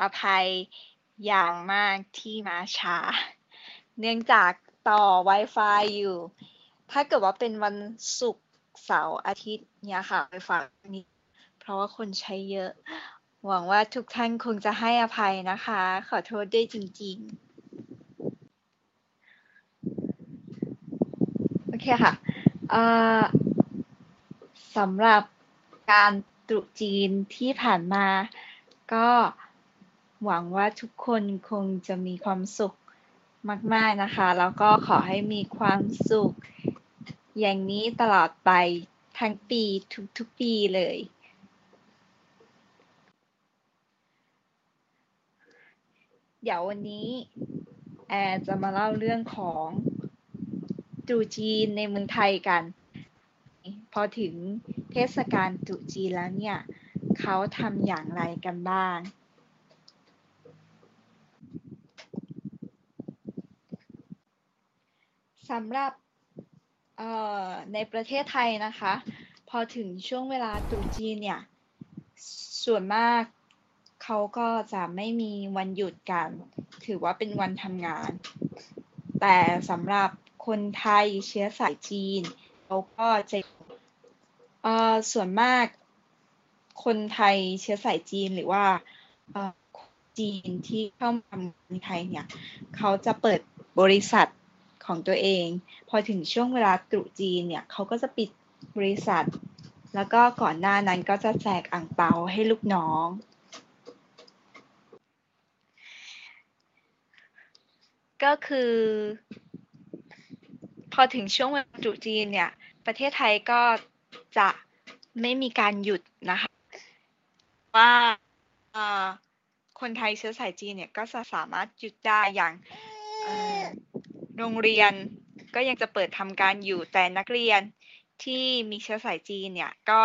อภัยอย่างมากที่มาช้า เนื่องจากต่อ Wi-Fi อยู่ ถ้าเกิดว่าเป็นวันศุกร์เสาร์อาทิตย์เนี่ยค่ะไปฝากนี้ เพราะว่าคนใช้เยอะ หวังว่าทุกท่านคงจะให้อภัยนะคะ ขอโทษด้วยจริง ๆ โอเคค่ะสำหรับการตรุษจีนที่ผ่านมาก็ หวังว่าทุกคนคงจะมีความสุขมาก ๆ นะคะ แล้วก็ขอให้มีความสุข อย่างนี้ตลอดไปทั้งปีทุก ๆ ปีเลย เดี๋ยววันนี้แอร์จะมาเล่าเรื่องของตรุจีนในเมืองไทยกัน พอถึงเทศกาลตรุจีนแล้วเนี่ย เขาทำอย่างไรกันบ้าง สำหรับเอ่อในประเทศไทยนะคะ พอถึงช่วงเวลาตรุษจีนเนี่ย ส่วนมากเขาก็จะไม่มีวันหยุดกัน ถือว่าเป็นวันทำงาน แต่สำหรับคนไทยเชื้อสายจีนเขาก็จะเออส่วนมากคนไทยเชื้อสายจีนหรือว่าเออจีนที่เข้ามาทำในไทยเนี่ย เขาจะเปิดบริษัท ของตัวเอง พอถึงช่วงเวลาตรุษจีนเนี่ยเขาก็จะปิดบริษัท แล้วก็ก่อนหน้านั้นก็จะแจกอ่างเปาให้ลูกน้อง ก็คือ พอถึงช่วงเวันตรุษจีนเนี่ยประเทศไทยก็จะไม่มีการหยุดนะคะว่าคนไทยเชื้อสายจีนเนี่ยก็จะสามารถหยุดได้อย่าง โรงเรียนก็ยังจะเปิดทำการอยู่แต่นักเรียนที่มีเชื้อสายจีนเนี่ยก็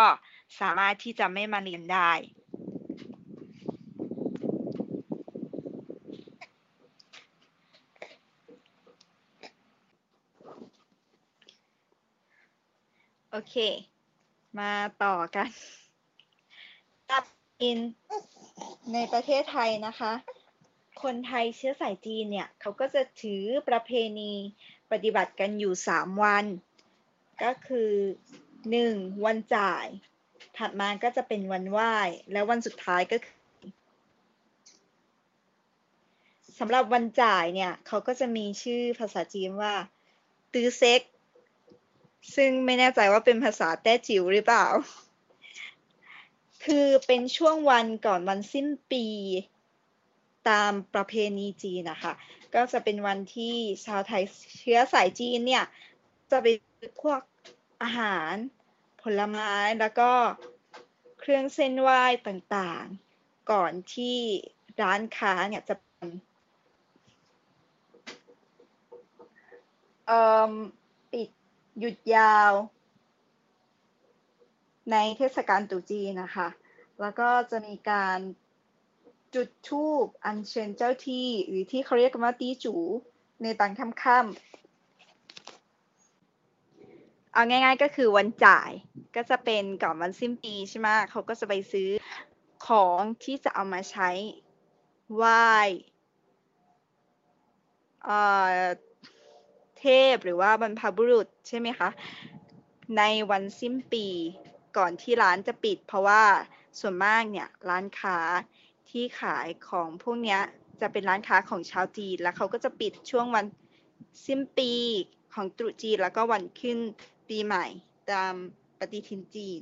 สามารถที่จะไม่มาเรียนได้ โอเค มาต่อกันตับอินในประเทศไทยนะคะ คนไทยเชื้อสายจีนเนี่ยเขาก็จะถือประเพณีปฏิบัติกันอยู่ 3 วัน ก็คือ 1. วันจ่าย ถัดมาก็จะเป็นวันไหว้ แล้ววันสุดท้ายก็คือสำหรับวันจ่ายเนี่ยเขาก็จะมีชื่อภาษาจีนว่า ตื้อเซ็ก ซึ่งไม่แน่ใจว่าเป็นภาษาแต้จิ๋วหรือเปล่า คือเป็นช่วงวันก่อนวันสิ้นปี ตามประเพณีจีนนะคะ ก็จะเป็นวันที่ชาวไทยเชื้อสายจีนเนี่ยจะไปพวกอาหาร ผลไม้แล้วก็เครื่องเส้นไหว้ต่างๆ ก่อนที่ร้านค้าเนี่ยจะปิดหยุดยาว ในเทศกาลตรุษจีนนะคะ แล้วก็จะมีการ จุดธูปอัญเชิญเจ้าที่ หรือที่เขาเรียกกันว่าตีจู ในตอนค่ำๆเอาง่ายๆก็คือวันจ่ายก็จะเป็นก่อนวันสิ้นปีใช่ไหมเขาก็จะไปซื้อของที่จะเอามาใช้ไหว้เทพหรือว่าบรรพบุรุษใช่ไหมคะ ในวันสิ้นปีก่อนที่ร้านจะปิด เพราะว่าส่วนมากเนี่ยร้านค้า ที่ขายของพวกนี้จะเป็นร้านค้าของชาวจีน แล้วเขาก็จะปิดช่วงวันสิ้นปีของตรุษจีนแล้วก็วันขึ้นปีใหม่ตามปฏิทินจีน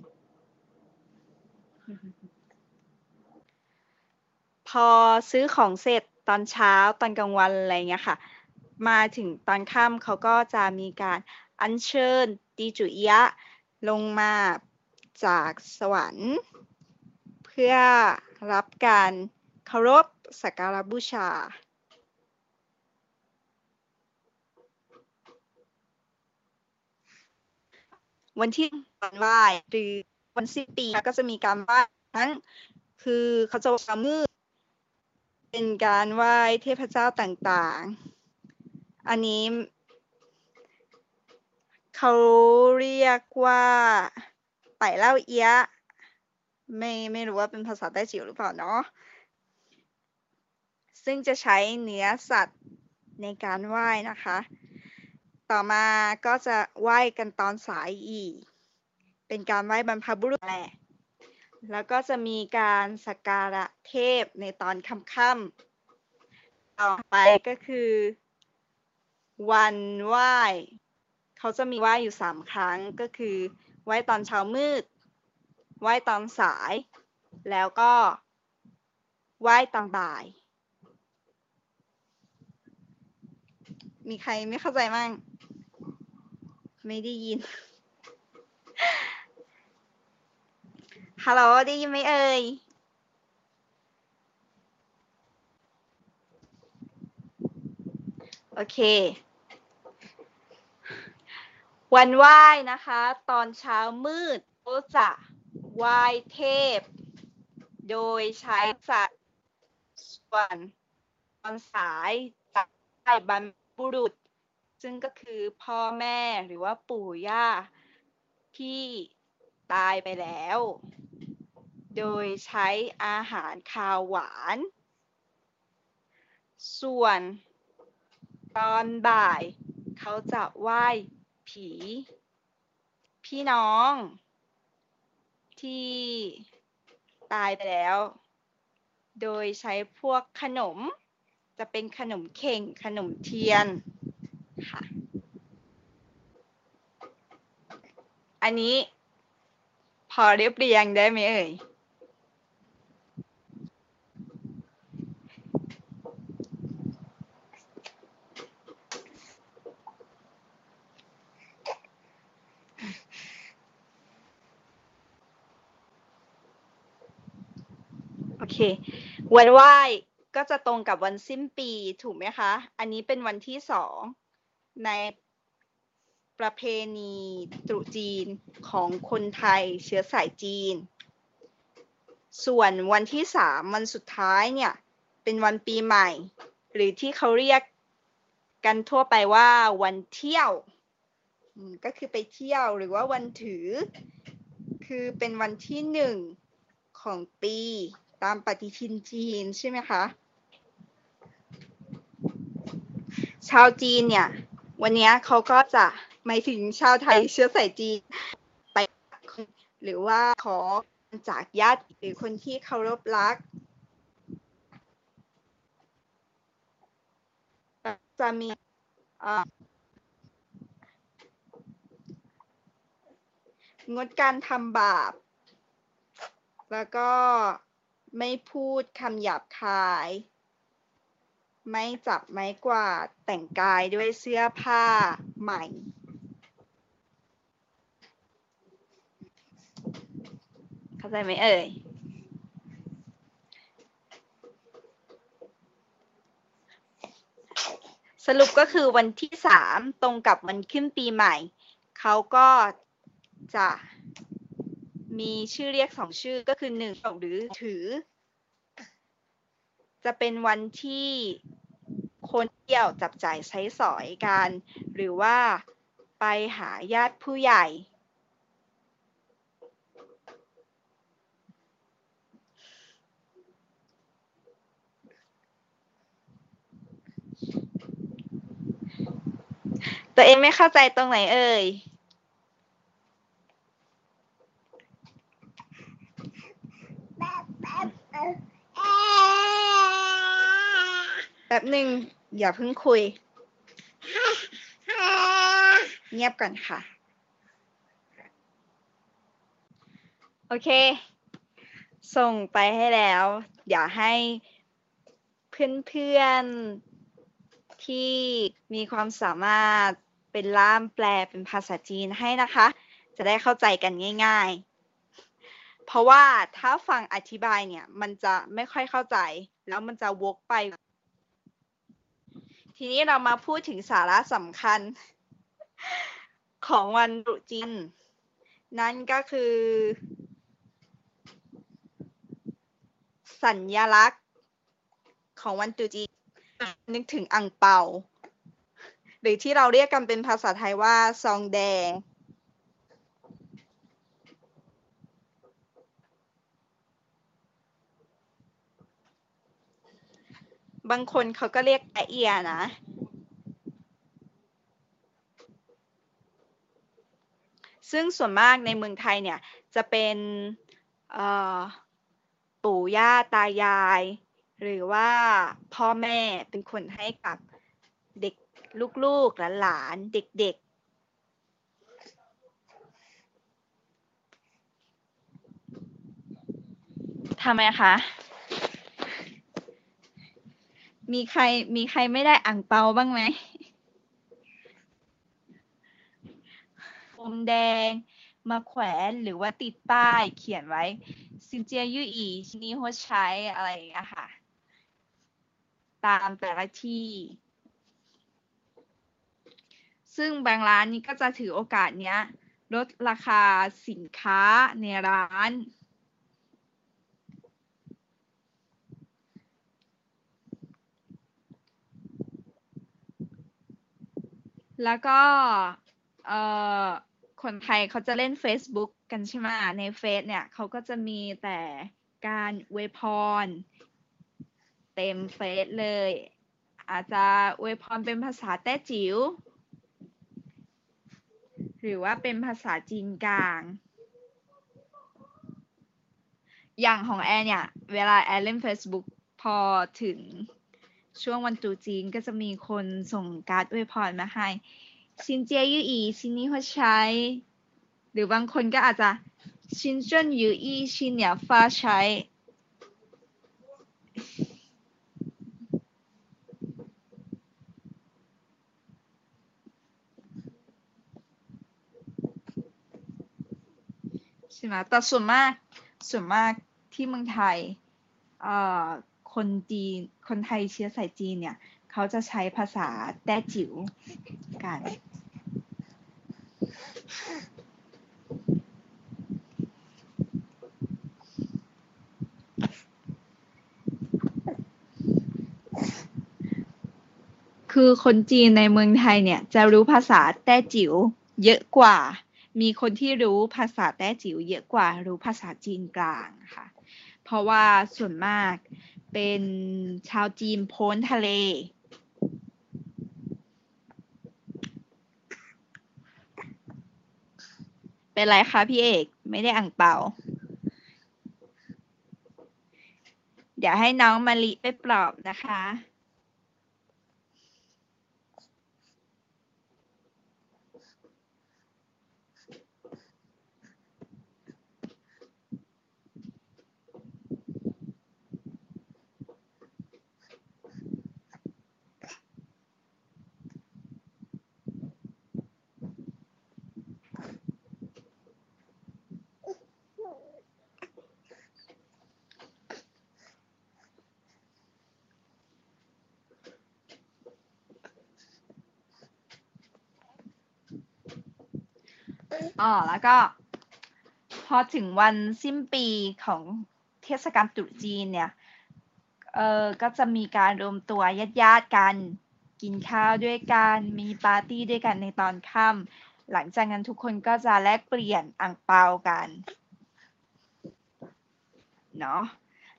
พอซื้อของเสร็จตอนเช้าตอนกลางวันอะไรเงี้ยค่ะ มาถึงตอนค่ำเขาก็จะมีการอัญเชิญตีจุยะลงมาจากสวรรค์ พื่อรับการเคารพสักการบูชา วันที่วันไหว้หรือวันสิ้นปีก็จะมีการไหว้ทั้งคือเขาจะว่ามือเป็นการไหว้เทพเจ้าต่างๆ อันนี้เขาเรียกว่าไปเล่าเอี้ยะ ไม่ไม่รู้ว่าเป็นภาษาใต้จิ๋วหรือเปล่าเนาะซึ่งจะใช้เนื้อสัตว์ในการไหว้นะคะ ต่อมาก็จะไหว้กันตอนสายอีก เป็นการไหว้บรรพบุรุษแหละแล้วก็จะมีการสักการะเทพในตอนค่ำๆต่อไปก็คือ วันไหว้ เขาจะมีไหว้อยู่สามครั้งก็คือ ไหว้ตอนเช้ามืด ไหว้ตอนสาย แล้วก็ไหว้ตอนบ่าย มีใครไม่เข้าใจมั่ง ไม่ได้ยิน ฮัลโหลได้ยินไหมเอ่ยโอเค วันไหว้นะคะ ตอนเช้ามืดก็จะ ไหว้เทพ โดยใช้สัตว์ส่วนตอนสายจะไหว้บรรพบุรุษ ซึ่งก็คือพ่อแม่หรือว่าปู่ย่าที่ตายไปแล้ว โดยใช้อาหารคาวหวาน ส่วนตอนบ่าย เขาจะไหว้ผี พี่น้อง ที่ตายไปแล้ว โดยใช้พวกขนม จะเป็นขนมเข่ง ขนมเทียนค่ะ อันนี้พอเรียบเรียงได้ไหมเอ่ย วันไหว้ก็จะตรงกับวันสิ้นปีถูกไหมคะ อันนี้เป็นวันที่สองในประเพณีตรุษจีนของคนไทยเชื้อสายจีน ส่วนวันที่สามวันสุดท้ายเนี่ย เป็นวันปีใหม่ หรือที่เขาเรียกกันทั่วไปว่าวันเที่ยว ก็คือไปเที่ยวหรือว่าวันถือ คือเป็นวันที่หนึ่งของปี ตามปฏิทินจีนใช่ไหมคะ ชาวจีนเนี่ย วันนี้เขาก็จะหมายถึงชาวไทยเชื้อสายจีนไปหรือว่าขอจากญาติหรือคนที่เคารพรัก จะมีงดการทำบาป แล้วก็ ไม่พูดคำหยาบคาย ไม่จับไม้กวาด แต่งกายด้วยเสื้อผ้าใหม่ เข้าใจไหมเอ่ย สรุปก็คือวันที่สามตรงกับวันขึ้นปีใหม่ เขาก็จะ มีชื่อเรียกสองชื่อก็คือหนึ่งหรือถือ จะเป็นวันที่คนเที่ยวจับจ่ายใช้สอยกัน หรือว่าไปหาญาติผู้ใหญ่ ตัวเองไม่เข้าใจตรงไหนเอ่ย แป๊บหนึ่งอย่าเพิ่งคุย เงียบก่อนค่ะ โอเค ส่งไปให้แล้วอย่าให้เพื่อนๆที่มีความสามารถเป็นล่ามแปลเป็นภาษาจีนให้นะคะ จะได้เข้าใจกันง่าย ๆ เพราะว่าถ้าฟังอธิบายเนี่ย มันจะไม่ค่อยเข้าใจ แล้วมันจะวกไป ทีนี้เรามาพูดถึงสาระสำคัญ ของวันรุจีนนั่นก็คือ สัญลักษณ์ของวันตรุษจีนนึกถึงอ่างเปา หรือที่เราเรียกกันเป็นภาษาไทยว่าซองแดง บางคนเขาก็เรียกแตะเอียนะ ซึ่งส่วนมากในเมืองไทยเนี่ย จะเป็นปู่ย่าตายาย หรือว่าพ่อแม่เป็นคนให้กับเด็กลูกๆหลานๆเด็ก ๆทำไมคะ มีใครมีใครไม่ได้อ่างเปาบ้างไหมพรมแดงมาแขวนหรือว่าติดป้ายเขียนไว้ซินเจียยู่อีชินีหัวใช้อะไรอย่างเงี้ยค่ะ ตามแต่ละที่ ซึ่งบางร้านนี้ก็จะถือโอกาสเนี้ย ลดราคาสินค้าในร้าน แล้วก็เอ่อคนไทยเขาจะเล่น Facebook กันใช่ไหมในเฟซเนี่ยเขาก็จะมีแต่การอวพร เต็มเฟซเลย อาจจะอวพรเป็นภาษาแต้จิ๋วหรือว่าเป็นภาษาจีนกลาง อย่างของแอนเนี่ย เวลาแอนเล่น Facebook พอถึง ช่วงวันตรุษจีนก็จะมีคนส่งการ์ดอวยพรมาให้ซินเจียยู่อีซินนี้หัวใช้ หรือบางคนก็อาจจะชินเจิ้นยู่อีชินเนี่ยฟ้าใช้ ใช่ไหมแต่ส่วนมากส่วนมากที่เมืองไทย เอ่อ คนจีน คนไทยเชื้อสายจีนเนี่ย เขาจะใช้ภาษาแต้จิ๋วกัน คือคนจีนในเมืองไทยเนี่ย จะรู้ภาษาแต้จิ๋วเยอะกว่า มีคนที่รู้ภาษาแต้จิ๋วเยอะกว่า รู้ภาษาจีนกลางค่ะ เพราะว่าส่วนมาก เป็นชาวจีนพ้นทะเล เป็นไรคะพี่เอก ไม่ได้อ่างเปล่า เดี๋ยวให้น้องมาลิไปปลอบนะคะ อ๋อแล้วก็ พอถึงวันสิ้นปีของเทศกาลตรุษจีนเนี่ย เออก็จะมีการรวมตัวญาติๆกันกินข้าวด้วยกันมีปาร์ตี้ด้วยกันในตอนค่ำหลังจากนั้นทุกคนก็จะแลกเปลี่ยนอ่างเปากันเนาะ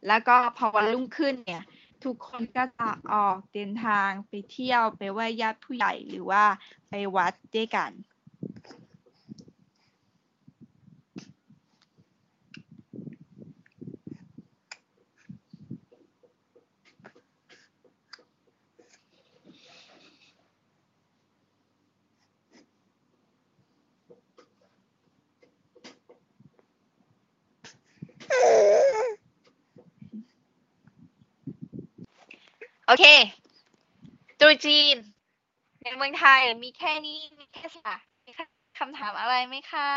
แล้วก็พอวันรุ่งขึ้นเนี่ย ทุกคนก็จะออกเดินทางไปเที่ยวไปไหว้ญาติผู้ใหญ่หรือว่าไปวัดด้วยกัน เคตรุษจีน ในเมืองไทยมีแค่นี้มีแค่สะมีคำถามอะไรไหมคะ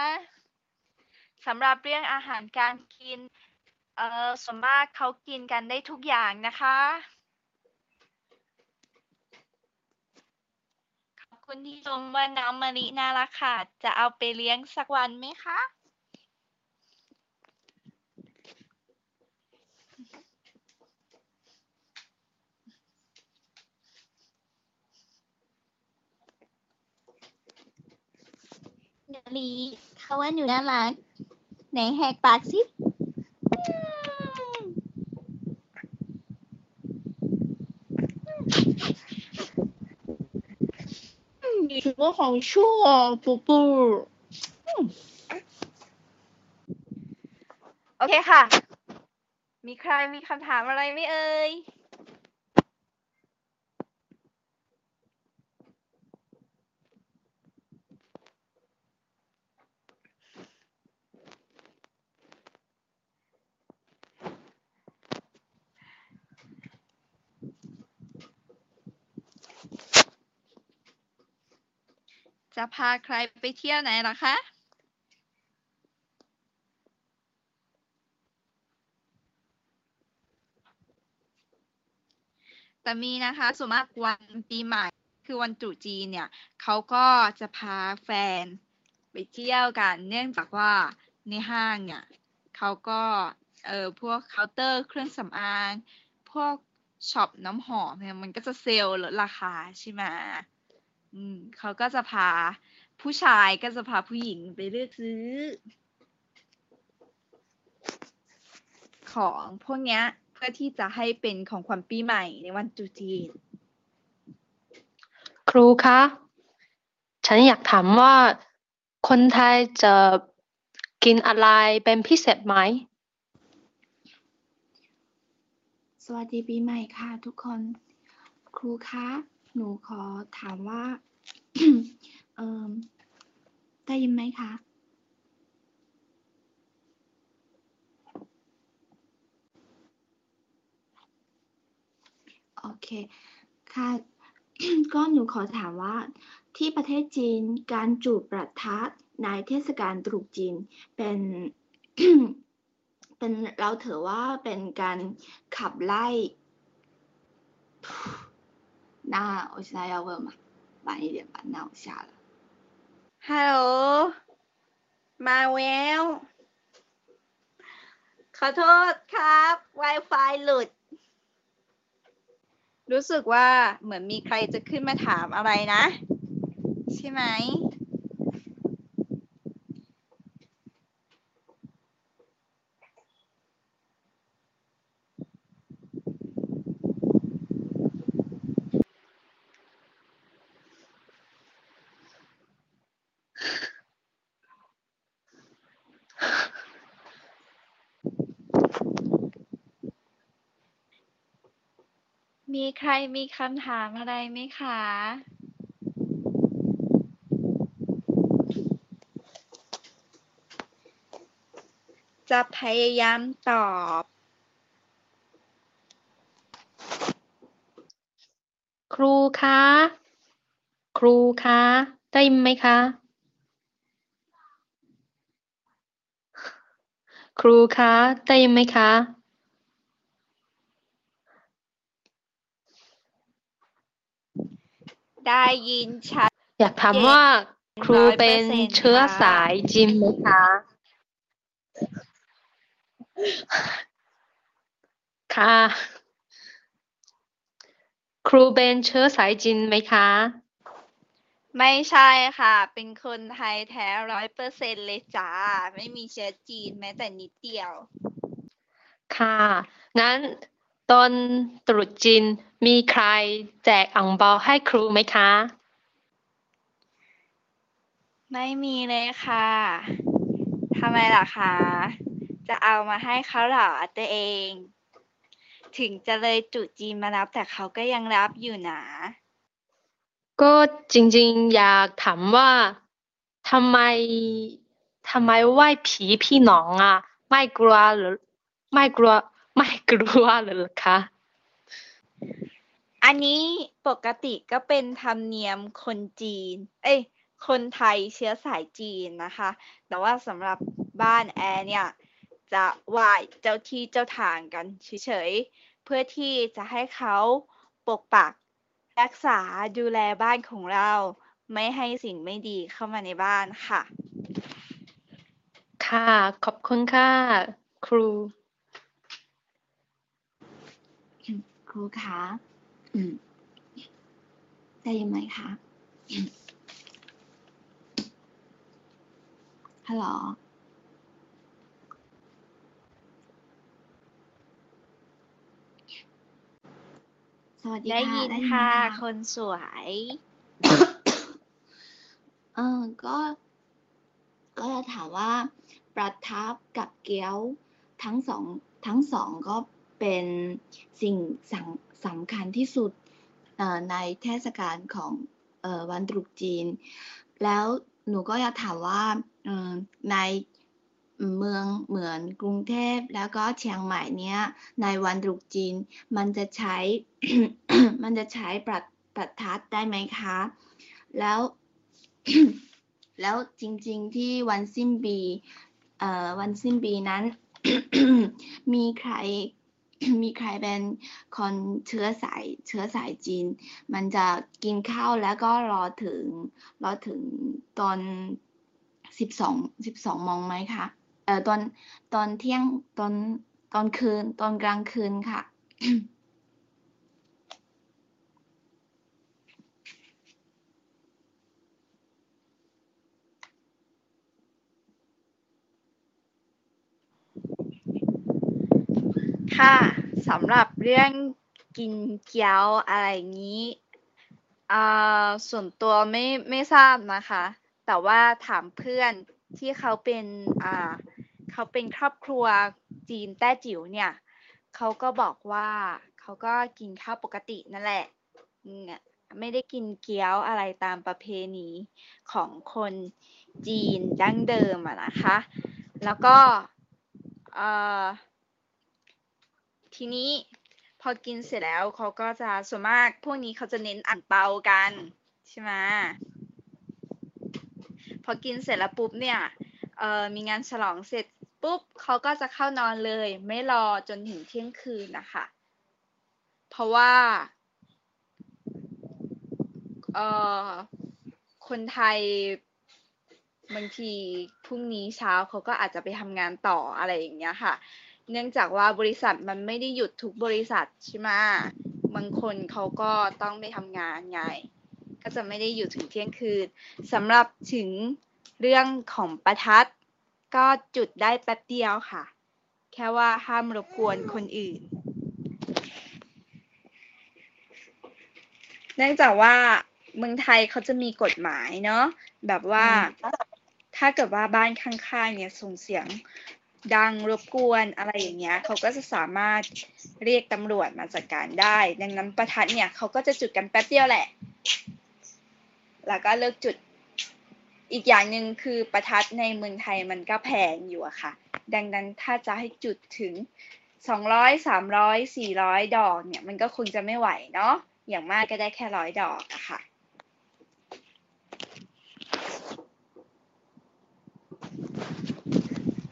สำหรับเรื่องอาหารการกิน เอ่อส่วนมากเขากินกันได้ทุกอย่างนะคะขอบคุณที่ชมว่าน้องมะลิน่ารักค่ะ จะเอาไปเลี้ยงสักวันไหมคะ ลีเขาว่าหนูน่ารักไหนแหกปากสิ你什么好笑啊，宝贝儿？โอเคค่ะ มีใครมีคำถามอะไรไหมเอ่ย จะพาใครไปเที่ยวไหนล่ะคะ แต่มีนะคะส่วนมากวันปีใหม่คือวันตรุษจีนเนี่ยเขาก็จะพาแฟนไปเที่ยวกัน เนื่องจากว่าในห้างเนี่ยเขาก็เออพวกเคาน์เตอร์เครื่องสำอาง พวกช็อปน้ำหอมเนี่ยมันก็จะเซลล์ลดราคาใช่ไหม อืมเขาก็จะพาผู้ชายก็จะพาผู้หญิงไปเลือกซื้อ ของพวกเนี้ย เพื่อที่จะให้เป็นของขวัญปีใหม่ในวันตรุษจีน ครูคะ ฉันอยากถามว่าคนไทยจะกินอะไรเป็นพิเศษไหม สวัสดีปีใหม่ค่ะทุกคน ครูคะ หนูขอถามว่าเอ่มได้ยินไหมคะ โอเค ค่ะ ก็หนูขอถามว่า ที่ประเทศจีนการจูบประทัดในเทศกาลตรุษจีนเป็นเป็นเราถือว่าเป็นการขับไล่ 那我现在要问嘛，晚一点吧，那我下了。 ฮัลโหล มาแวว ขอโทษครับ Wi-Fi หลุด รู้สึกว่าเหมือนมีใครจะขึ้นมาถามอะไรนะ ใช่ไหม มีใครมีคำถามอะไรไหมคะ จะพยายามตอบ ครูคะ ครูคะ ได้ยินไหมคะ ครูคะ ได้ยินไหมคะ ได้ยินชัด อยากถามว่าครูเป็น100%เชื้อสายจีนไหมคะ ค่ะ ครูเป็นเชื้อสายจีนไหมคะ ไม่ใช่ค่ะ เป็นคนไทยแท้ร้อยเปอร์เซ็นเลยจ้า ไม่มีเชื้อจีนแม้แต่นิดเดียว ค่ะ งั้น ตอนตรุษจีนมีใครแจกอ่งเปาให้ครูไหมคะ ไม่มีเลยค่ะทำไมล่ะคะ จะเอามาให้เขาเหรอตัวเอง ถึงจะเลยตรุษจีนมารับแต่เขาก็ยังรับอยู่นะ ก็จริงๆ อยากถามว่าทำไมทำไมไหว้ผีพี่น้องอะ ไม่กลัวหรือไม่กลัว ไม่กลัวหรือคะ อันนี้ปกติก็เป็นธรรมเนียมคนจีน เอ้ย คนไทยเชื้อสายจีนนะคะ แต่ว่าสำหรับบ้านแอร์เนี่ย จะไหว้เจ้าที่เจ้าทางกันเฉยๆ เพื่อที่จะให้เขาปกปักรักษาดูแลบ้านของเรา ไม่ให้สิ่งไม่ดีเข้ามาในบ้านค่ะ ค่ะ ขอบคุณค่ะ ครู ค รูคะอืมได้ยินไหมคะฮัลโหลสวัสดีได้ค่ะยินได้ยินค่ะไหมคนสวย เออก็ ก็จะถามว่า ประทับกับเกี๊ยวทั้งสองทั้งสองก็ เป็นสิ่งสำสำคัญที่สุดในเทศกาลของอวันตรุษจีน แล้วหนูก็อยากถามว่าในเมืองเหมือนกรุงเทพแล้วก็เชียงใหม่เนี้ย ในวันตรุษจีนมันจะใช้ มันจะใช้ประประทัดได้ไหมคะ แล้ว แล้วจริง ๆที่วันสิ้นปีวันสิ้นปีนั้น มีใคร มีใครเป็นคนเชื้อสายเชื้อสายจีน มันจะกินข้าวแล้วก็รอถึงรอถึงตอนสิบสองสิบสองมองไหมคะเอ่อตอนตอนเที่ยงตอนตอนคืนตอนกลางคืนค่ะ ค่ะสำหรับเรื่องกินเกี๊ยวอะไรอย่างนี้อ่าส่วนตัวไม่ไม่ทราบนะคะ แต่ว่าถามเพื่อนที่เขาเป็นอ่าเขาเป็นครอบครัวจีนแต้จิ๋วเนี่ยเขาก็บอกว่าเขาก็กินข้าวปกตินั่นแหละไม่ได้กินเกี๊ยวอะไรตามประเพณีของคนจีนดั้งเดิมอะนะคะ แล้วก็เอ่อ ทีนี้พอกินเสร็จแล้วเขาก็จะส่วนมากพวกนี้เขาจะเน้นอ่านเปากันใช่ไหมพอกินเสร็จแล้วปุ๊บเนี่ยเออมีงานฉลองเสร็จปุ๊บเขาก็จะเข้านอนเลย ไม่รอจนถึงเที่ยงคืนนะคะ เพราะว่าเออคนไทยบางทีพรุ่งนี้เช้าเขาก็อาจจะไปทำงานต่ออะไรอย่างเงี้ยค่ะ เนื่องจากว่าบริษัทมันไม่ได้หยุดทุกบริษัทใช่ไหมบางคนเขาก็ต้องไปทำงานไง ก็จะไม่ได้อยู่ถึงเที่ยงคืนสำหรับถึงเรื่องของประทัด ก็จุดได้แป๊บเดียวค่ะ แค่ว่าห้ามรบกวนคนอื่น เนื่องจากว่าเมืองไทยเขาจะมีกฎหมายเนาะแบบว่าถ้าเกิดว่าบ้านข้างๆเนี่ยส่งเสียง ดังรบกวนอะไรอย่างเงี้ยเขาก็จะสามารถเรียกตำรวจมาจัดการได้ ดังนั้นประทัดเนี่ยเขาก็จะจุดกันแป๊บเดียวแหละ แล้วก็เลิกจุดอีกอย่างหนึ่งคือประทัดในเมืองไทยมันก็แพงอยู่อะค่ะ ดังนั้นถ้าจะให้จุดถึงสองร้อยสามร้อยสี่ร้อยดอกเนี่ย มันก็คงจะไม่ไหวเนาะอย่างมากก็ได้แค่ร้อยดอกอะค่ะ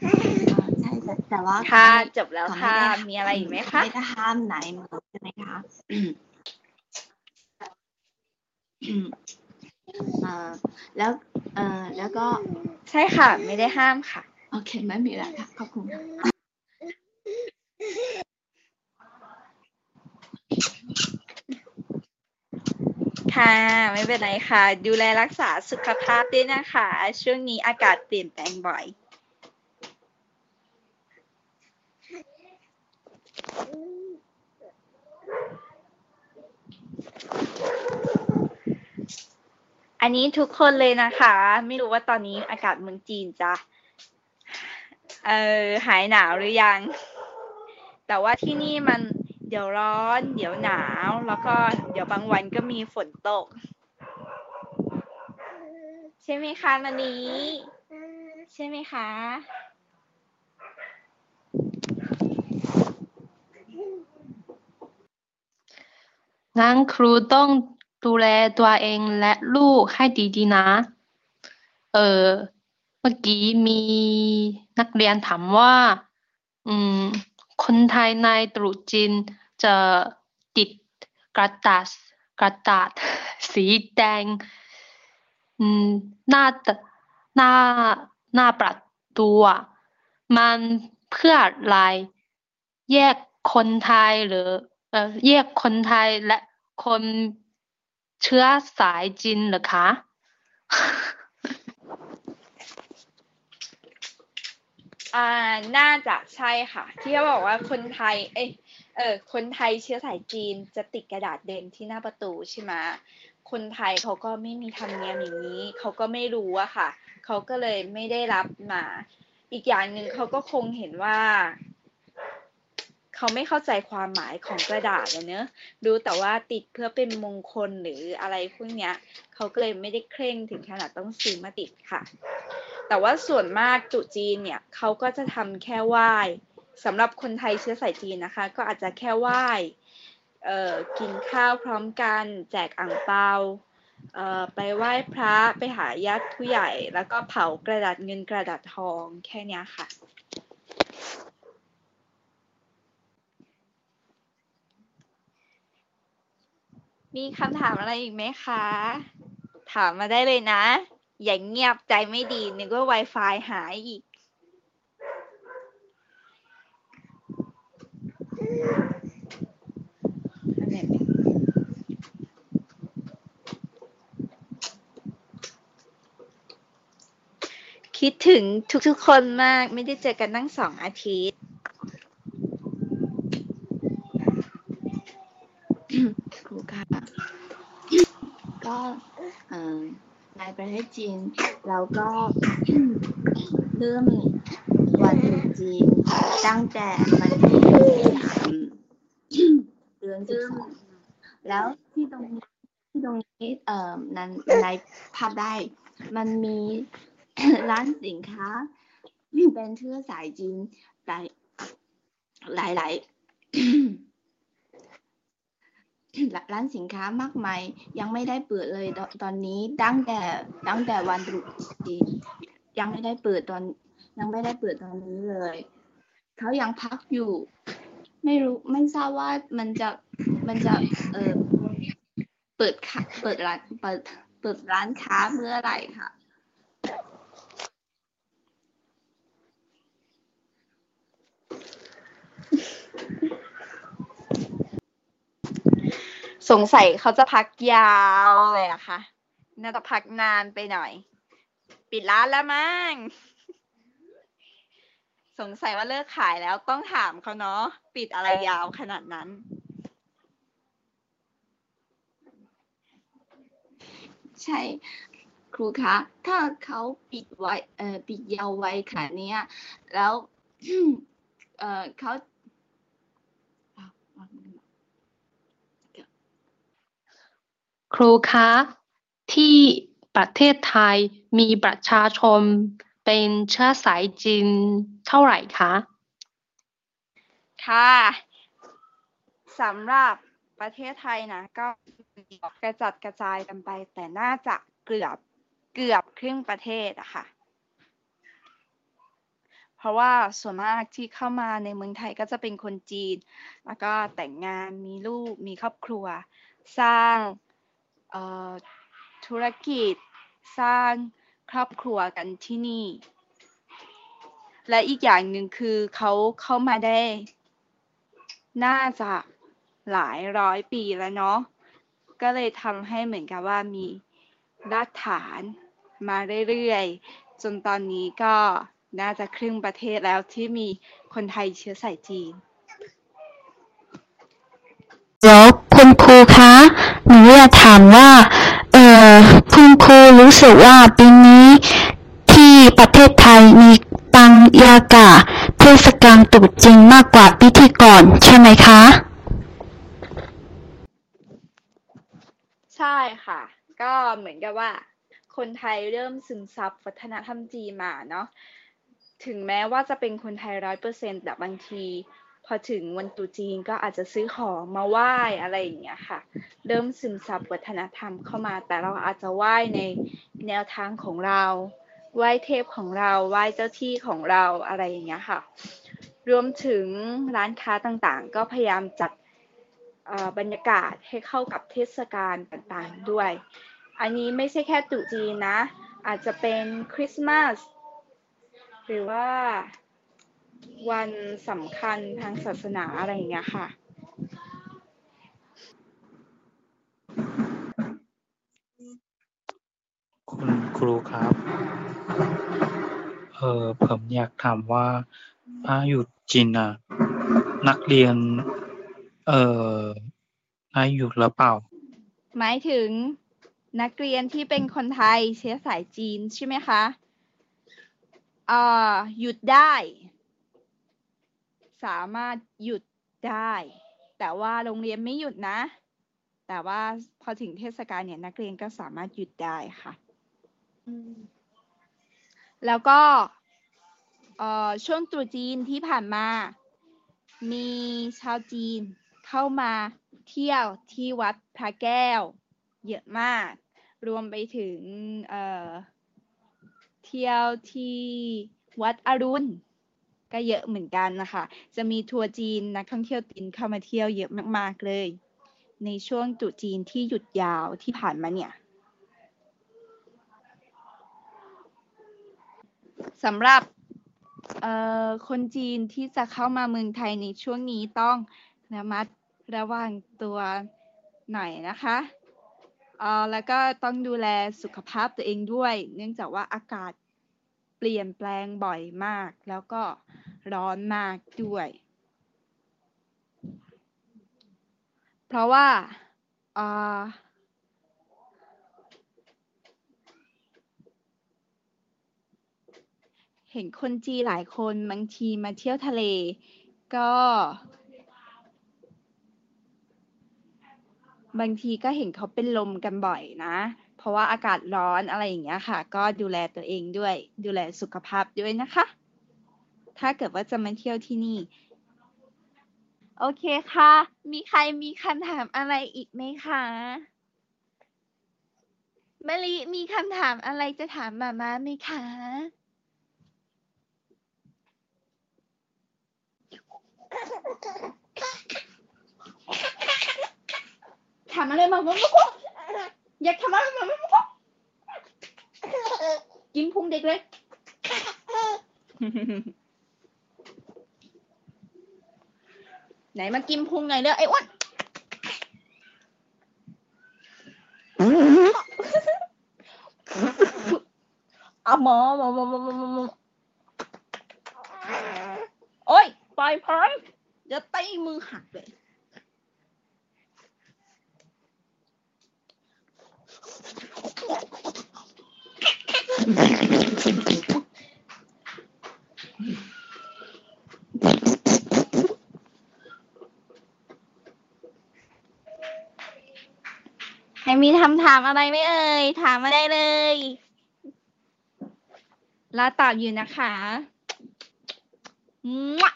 อ่าใช่ แต่แต่ว่าค่ะเขาไม่จบแล้วเขาค่ะไม่ได้มีอะไรอีกไหมคะไม่ได้ห้ามไหนเมืองใช่ไหมคะเอ่อแล้วเอ่อแล้วก็ ใช่ค่ะ ไม่ได้ห้ามค่ะ โอเค ไม่มีแล้วค่ะ ขอบคุณค่ะค่ะ ไม่เป็นไรค่ะ ดูแลรักษาสุขภาพด้วยนะคะ ช่วงนี้อากาศเปลี่ยนแปลงบ่อย อันนี้ทุกคนเลยนะคะ ไม่รู้ว่าตอนนี้อากาศเมืองจีนจะเออหายหนาวหรือยัง แต่ว่าที่นี่มันเดี๋ยวร้อน เดี๋ยวหนาว แล้วก็เดี๋ยวบางวันก็มีฝนตก ใช่ไหมคะมันนี้ ใช่ไหมคะ งั้นครูต้องดูแลตัวเองและลูกให้ดีๆนะ เออ เมื่อกี้มีนักเรียนถามว่า อืม คนไทยในตรุษจีนจะติดกระดาษกระดาษสีแดง อืม หน้าตหน้าหน้าประตูมันเพื่ออะไรแยก คนไทยหรือเอ่อแยกคนไทยและคนเชื้อสายจีนหรือคะอ่าน่าจะใช่ค่ะ ที่เขาบอกว่าคนไทย เอ้ยเออคนไทยเชื้อสายจีนจะติดกระดาษแดงที่หน้าประตูใช่ไหมคนไทยเขาก็ไม่มีธรรมเนียมอย่างนี้ เขาก็ไม่รู้อะค่ะ เขาก็เลยไม่ได้รับมา อีกอย่างหนึ่งเขาก็คงเห็นว่า เขาไม่เข้าใจความหมายของกระดาษเนอะรู้แต่ว่าติดเพื่อเป็นมงคลหรืออะไรพวกเนี้ยเขาก็เลยไม่ได้เคร่งถึงขนาดต้องซื้อมาติดค่ะ แต่ว่าส่วนมากตรุจีนเนี่ยเขาก็จะทำแค่ไหว้สำหรับคนไทยเชื้อสายจีนนะคะ ก็อาจจะแค่ไหว้เอ่อกินข้าวพร้อมกัน แจกอ่างเปาเอ่อไปไหว้พระไปหาญาติผู้ใหญ่ แล้วก็เผากระดาษเงินกระดาษทองแค่นี้ค่ะ มีคำถามอะไรอีกไหมคะ ถามมาได้เลยนะ อย่างเงียบใจไม่ดี นึกว่า Wi-Fi หายอีก คิดถึงทุกๆคนมาก ไม่ได้เจอกันตั้งสองอาทิตย์ ครูค่ะ ก็เอ่อ ในประเทศจีนเราก็เริ่มวันตรุษจีนตั้งแต่วันที่เดือนสิบสองแล้วที่ตรงนี้ที่ตรงนี้เอ่อนั้นในภาพได้ มันมีร้านสินค้าเป็นเชื้อสายจีนหลายหลายหลาย ร้านสินค้ามากมายยังไม่ได้เปิดเลยตอนนนี้ตั้งแต่ตั้งแต่วันตรุษจีนยังไม่ได้เปิดตอน ยังไม่ได้เปิดตอนนี้เลยเขายังพักอยู่ ไม่รู้ไม่ทราบว่ามันจะมันจะเออเปิดค่ะเปิดร้านเปิดเปิดร้านค้าเมื่อไหร่ค่ะ สงสัยเขาจะพักยาวเลยอะค่ะ น่าจะพักนานไปหน่อย ปิดร้านแล้วมั้ง สงสัยว่าเลิกขายแล้วต้องถามเขาเนาะ ปิดอะไรยาวขนาดนั้น ใช่ ครูคะ ถ้าเขาปิดไว้ เอ่อ ปิดยาวไว้ขนาดเนี้ยแล้ว เอ่อเขาอะอะ ครูคะที่ประเทศไทยมีประชาชนเป็นเชื้อสายจีนเท่าไหร่คะ ค่ะสำหรับประเทศไทยนะ ก็กระจัดกระจายกันไป แต่น่าจะเกือบเกือบครึ่งประเทศอะค่ะ เพราะว่าส่วนมากที่เข้ามาในเมืองไทยก็จะเป็นคนจีน แล้วก็แต่งงานมีลูกมีครอบครัว สร้าง ธุรกิจสร้างครอบครัวกันที่นี่ และอีกอย่างหนึ่งคือเขาเข้ามาได้ น่าจะหลายร้อยปีแล้วเนาะก็เลยทำให้เหมือนกับว่ามีรากฐานมาเรื่อยๆ จนตอนนี้ก็น่าจะครึ่งประเทศแล้วที่มีคนไทยเชื้อสายจีน เดี๋ยวคุณครูคะ นูอยากถามว่า เออคุณครูรู้สึกว่าปีนี้ที่ประเทศไทยมีปังยากาเทศกาลตรุษจีนมากกว่าปีที่ก่อนใช่ไหมคะ ใช่ค่ะ ก็เหมือนกับว่า คนไทยเริ่มซึมซับวัฒนธรรมจีนมาเนาะถึงแม้ว่าจะเป็นคนไทยร้อยเปอร์เซ็นต์แต่บางที พอถึงวันตรุษจีนก็อาจจะซื้อของมาไหว้อะไรอย่างเงี้ยค่ะ เริ่มซึมซับวัฒนธรรมเข้ามา แต่เราอาจจะไหว้ในแนวทางของเรา ไหว้เทพของเรา ไหว้เจ้าที่ของเราอะไรอย่างเงี้ยค่ะ รวมถึงร้านค้าต่างๆ ก็พยายามจัดบรรยากาศให้เข้ากับเทศกาลต่างๆด้วย อันนี้ไม่ใช่แค่ตรุษจีนนะ อาจจะเป็นคริสต์มาสหรือว่า วันสำคัญทางศาสนาอะไรอย่างเงี้ยค่ะ คุณครูครับ เออผมอยากถามว่าถ้าอยู่จีนน่ะ นักเรียน เออนายหยุดแล้วเปล่า หมายถึงนักเรียนที่เป็นคนไทยเชื้อสายจีนใช่ไหมคะเอ่อหยุดได้ สามารถหยุดได้ แต่ว่าโรงเรียนไม่หยุดนะ แต่ว่าพอถึงเทศกาลเนี่ยนักเรียนก็สามารถหยุดได้ค่ะแล้วก็เอ่อช่วงตรุษจีนที่ผ่านมา มีชาวจีนเข้ามาเที่ยวที่วัดพระแก้ว เยอะมาก รวมไปถึงเอ่อเที่ยวที่วัดอรุณ ก็เยอะเหมือนกันนะคะ จะมีทัวร์จีนนักท่องเที่ยวจีนเข้ามาเที่ยวเยอะมากๆเลย ในช่วงตรุจีนที่หยุดยาวที่ผ่านมาเนี่ยสำหรับคนจีนที่จะเข้ามาเมืองไทยในช่วงนี้ต้องระมัดระวังตัวหน่อยนะคะเอ่อแล้วก็ต้องดูแลสุขภาพตัวเองด้วย เนื่องจากว่าอากาศ เปลี่ยนแปลงบ่อยมาก แล้วก็ร้อนมากด้วย เพราะว่าเห็นคนจีหลายคนบางทีมาเที่ยวทะเล ก็บางทีก็เห็นเขาเป็นลมกันบ่อยนะ ราะว่าอากาศร้อนอะไรอย่างเงี้ยค่ะ ก็ดูแลตัวเองด้วย ดูแลสุขภาพด้วยนะคะ ถ้าเกิดว่าจะมาเที่ยวที่นี่ โอเคค่ะ มีใครมีคำถามอะไรอีกไหมคะมะลิมีคำถามอะไรจะถามมาม่าไหมคะถามอะไรมาม่าไม่รู้ อยากถามอะไรมาม่าไม่รู้กินพุงเด็กเลย ไหนมากินพุงหน่อยเด้อไอ้อ้วนอาหมอหมอหมอหมอหมอโอ้ยปล่อยพร้อมเดี๋ยวตีมือหักเลย ใครมีคำถามอะไรไหมเอ่ย ถามมาได้เลยราตอบอยู่นะคะมั่ว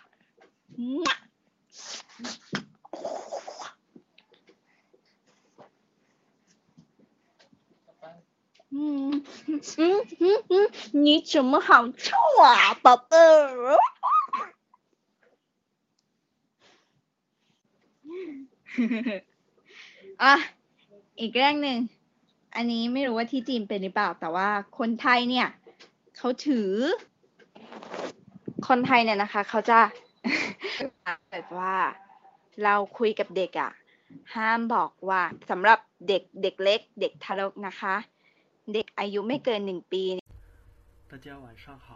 你怎么好臭啊，宝贝儿？อ่ะ อีกเรื่องหนึ่ง อันนี้ไม่รู้ว่าที่จีนเป็นหรือเปล่า แต่ว่าคนไทยเนี่ย เขาถือ คนไทยเนี่ยนะคะ เขาจะ แบบว่า เราคุยกับเด็กอะ่ะ ห้ามบอกว่าสำหรับเด็กเด็กเล็ก เด็กทารกนะคะ เด็กอายุไม่เกินหนึ่งปี 大家晚上好。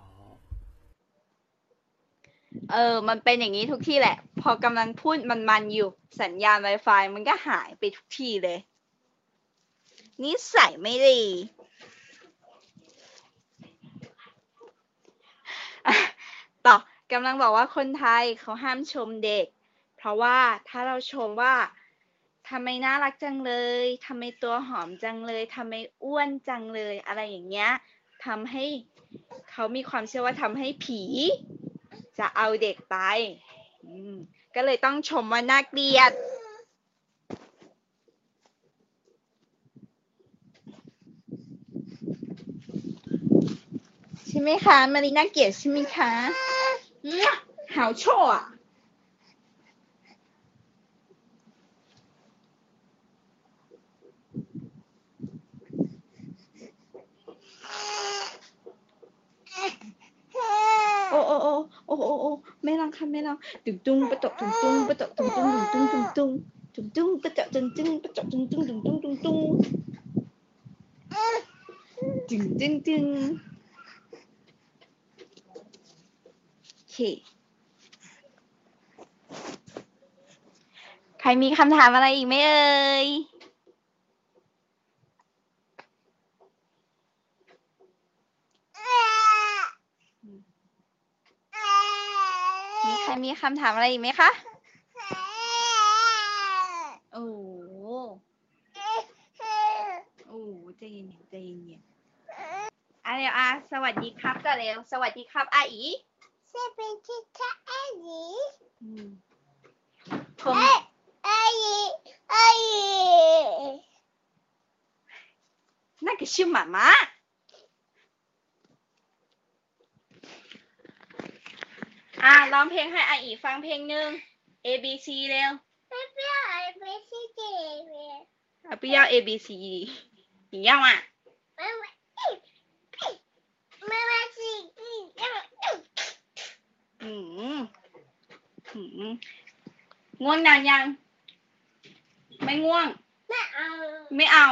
เออ มันเป็นอย่างนี้ทุกที่แหละ พอกำลังพูดมันๆอยู่ สัญญาณ Wi-Fi มันก็หายไปทุกที่เลย นิสัยไม่ดีอ่ะต่อกำลังบอกว่าคนไทยเขาห้ามชมเด็ก เพราะว่าถ้าเราชมว่าทำไมน่ารักจังเลยทำไมตัวหอมจังเลยทำไมอ้วนจังเลย อะไรอย่างเงี้ยทำให้ เขามีความเชื่อว่าทำให้ผี จะเอาเด็กไปก็เลยต้องชมว่าน่าเกลียด ใช่ไหมคะ มารีน่าเกลียดใช่ไหมคะมั่วหาวโชว์อะโอ้โอ้โอ้โอ้โอ้โอ้ ไม่รังค่ะไม่รังตุ้งปะตกตึงตุ้งปะตกตึงตุ้งตึงตุ้งตึงตุ้งตึงตุ้งปะตกตึงตึงปะตกตึงตุ้งตึงตุ้งตึงตุ้งตึงตึงตึงคใครมีคำถามอะไรอีกไหมเอ่ย มีใครมีคำถามอะไรอีกไหมคะ โอ้โหโอ้โหใจเย็นๆใจเย็นๆอ่ะเร็วอ่ะสวัสดีครับก่อนเร็ว สวัสดีครับอาอี สวัสดีค่ะอายี อืมผม อายีอายี 那个是妈妈。 ร้องเพลงให้อาอีฟังเพลงหนึ่ง A B C เร็ว ไม่เปรี้ยวไม่ใช่เจ็บ อ่ะ不要 A B C 你要吗？ ไม่ไม่ไม่ไม่สิ อืมอืมง่วงนานยัง ไม่ง่วง ไม่เอา ไม่เอา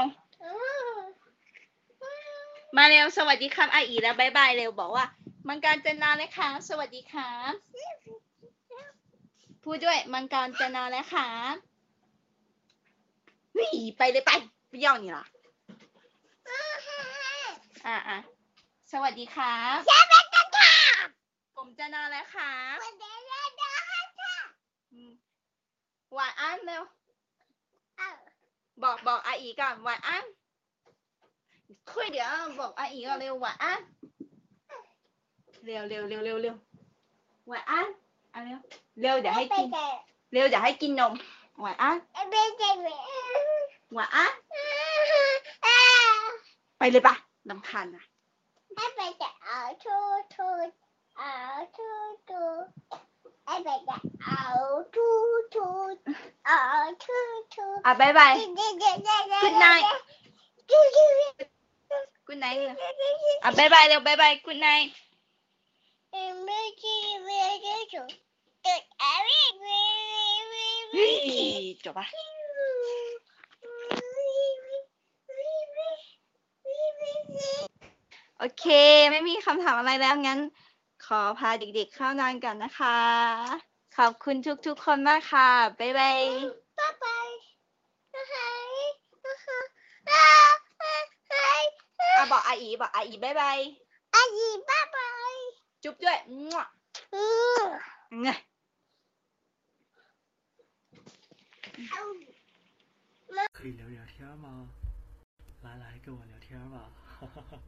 มาเร็ว สวัสดีครับอาอีแล้วบายบายเร็วบอกว่า มังการจะนานเลยค่ะ สวัสดีครับ พูดด้วย มังการจะนานแล้วค่ะเฮ้ยไปเลยไป不要你了อ่ะอ่ะสวัสดีครับ สวัสดีค่ะ ผมจะนอนแล้วครับ สวัสดีค่ะ อืมหวานอันเร็ว เอา บอกบอกอาอีก่อนหวานอันคุยเดี๋ยวบอกอาอีก่อนเร็วหวานอันเร็วเร็วเร็วเร็วเร็วหวานอัน เอาเร็วเร็วเดี๋ยวให้กิน เร็วเดี๋ยวให้กินนมหวานอันไม่ใช่หวานอันไปเลยปะลำคาญนะไม่ไปแต่เอาทูทูเอาทูทูไม่ไปแต่เอาทูทูเอาทูทูอะบายบาย Good night. กุณไนเร็วอะบายบายเร็วบายบายกุณไนไม่ใช่ไม่ใช่ถูกจุดอะไรไม่เฮ้ย จบปะโอเค ไม่มีคำถามอะไรแล้วงั้น ขอพาเด็กๆเข้านอนกันนะคะ ขอบคุณทุกๆคนมากค่ะ บ๊ายบายบ๊ายบายอะบอกอาอีบอกอาอีบ๊ายบายอายีบ๊าย 就不对嗯啊。嗯。哎可以聊聊天吗？来来跟我聊天吧哈哈哈。